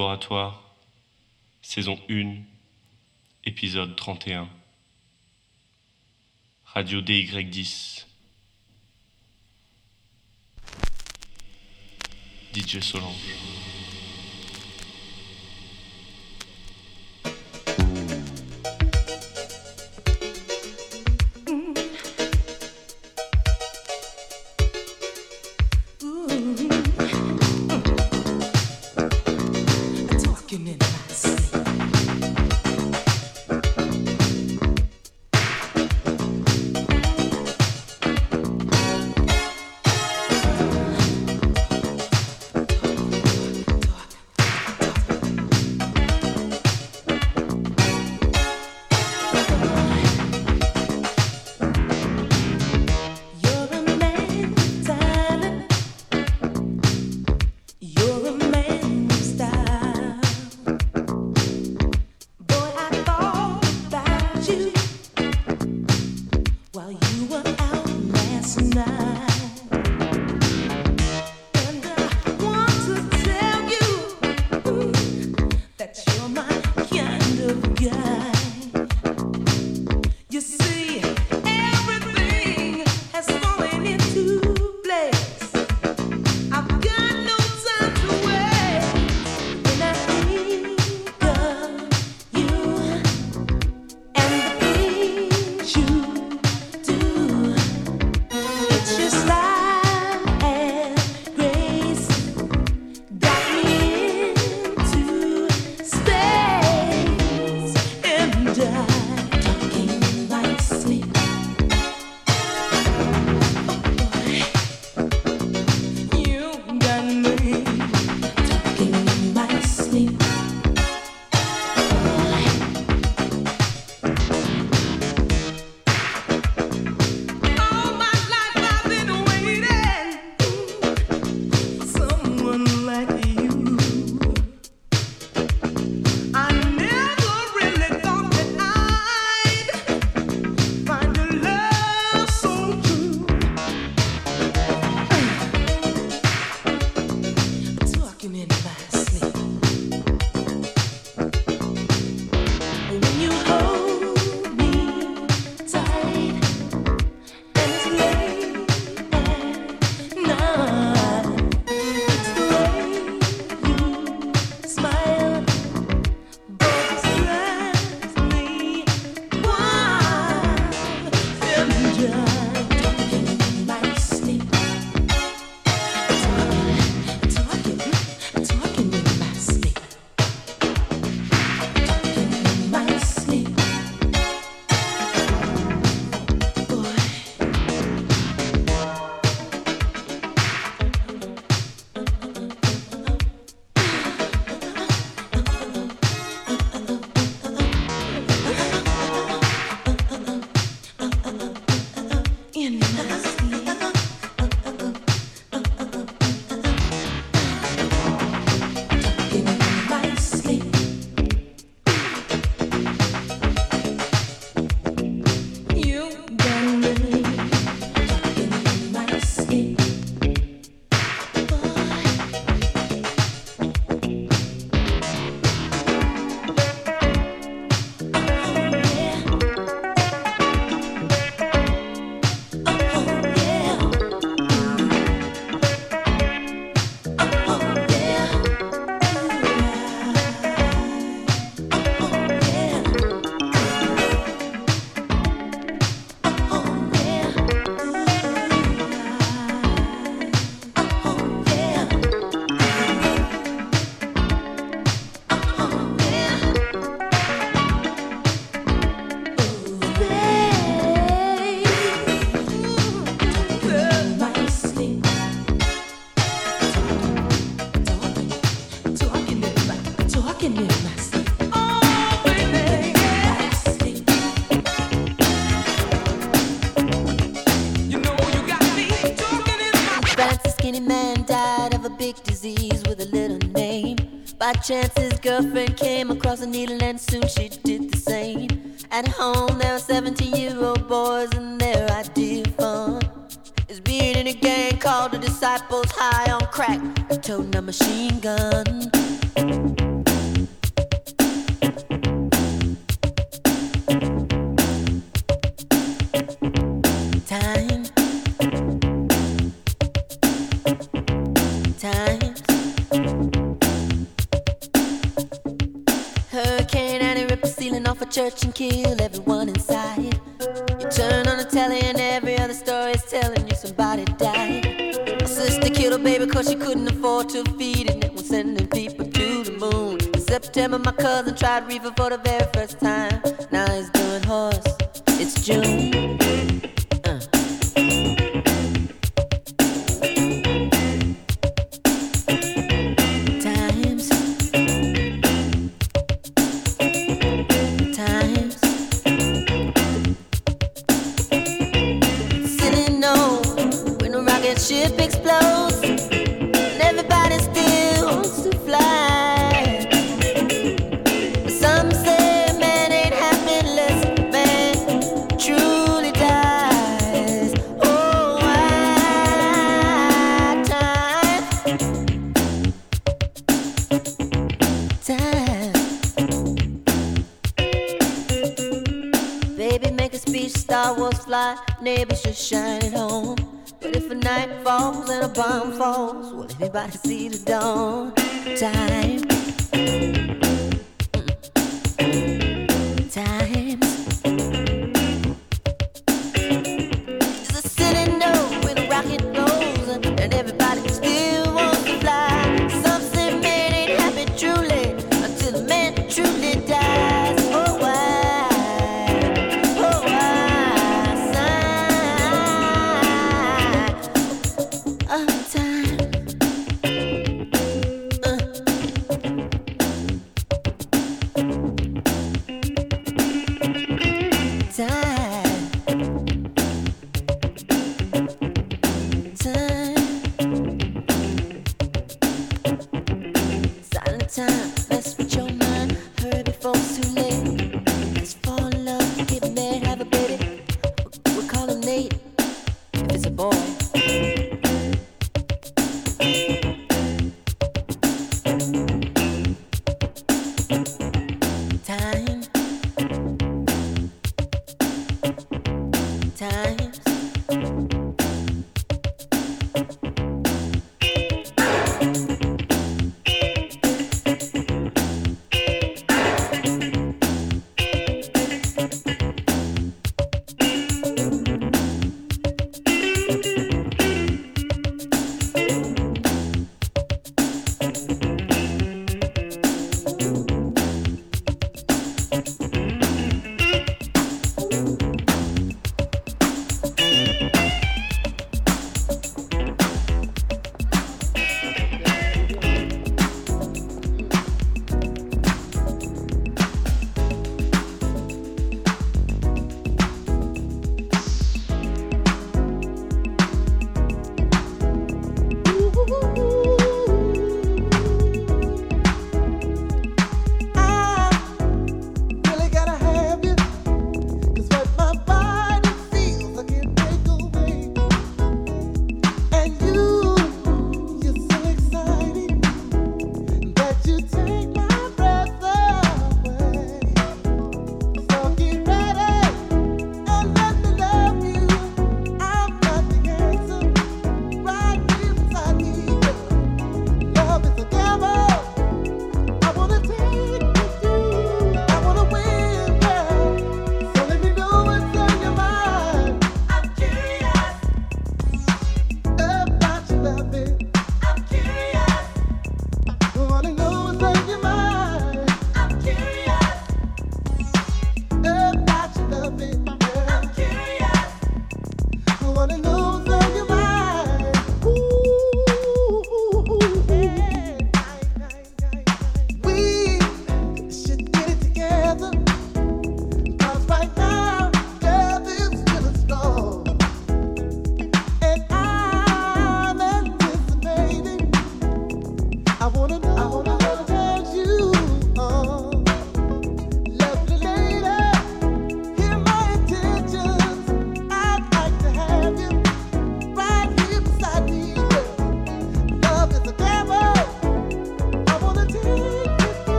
Laboratoire, saison 1, épisode 31. Radio DY10. DJ Solange. chances. Girlfriend came across a needle and soon she did the same. At home, there were 17 year old boys and their idea of fun is being in a gang called the Disciples High on Crack, toting a machine gun. Time. Time. for church and kill everyone inside. You turn on the telly and every other story is telling you somebody died. My sister killed a baby cause she couldn't afford to feed it. And was sending people to the moon. In September, my cousin tried reefer for the very first time. Now he's doing horse. It's June.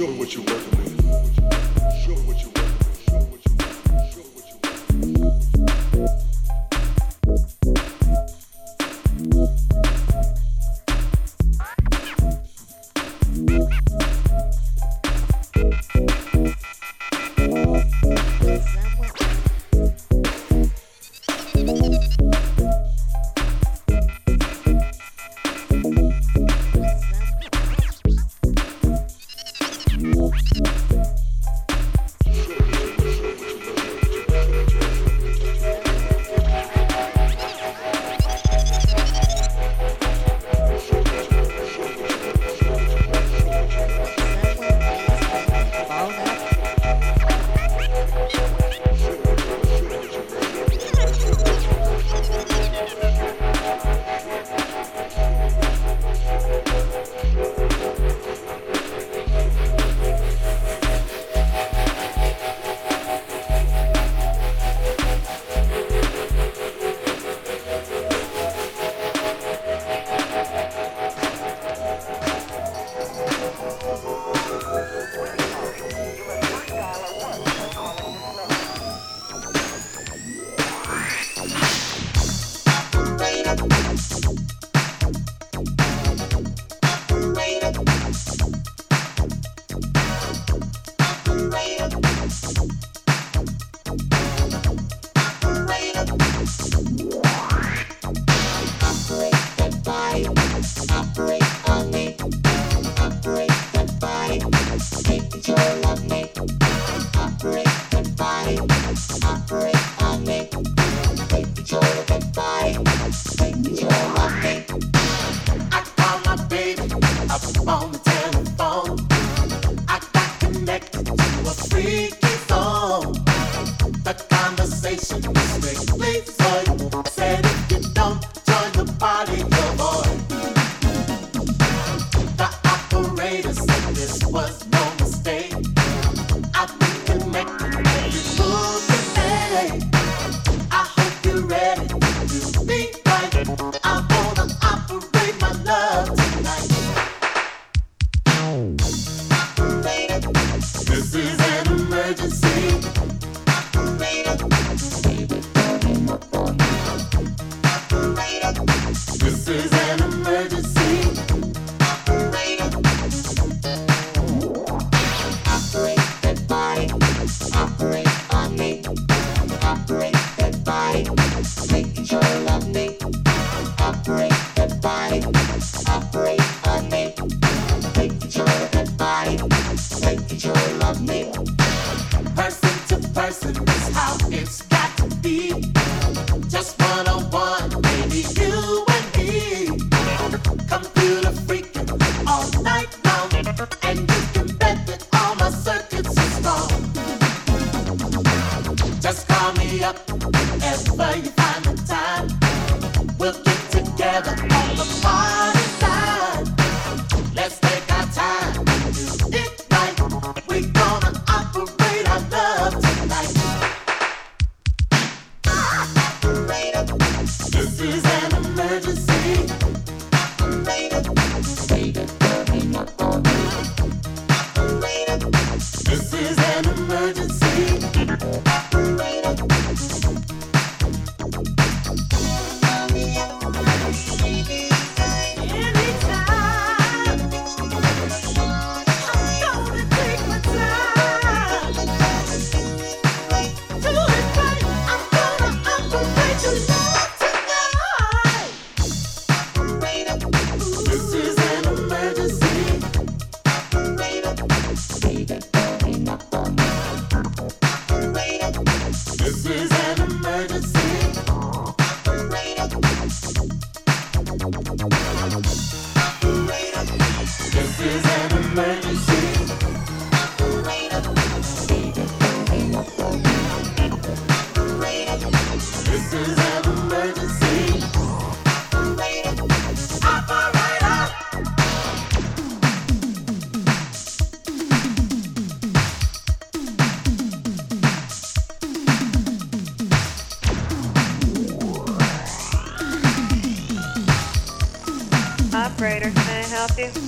Show me what you're working with. Show me what you're working with. Show me what you're working with. emergency. nothing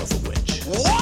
of a witch. What?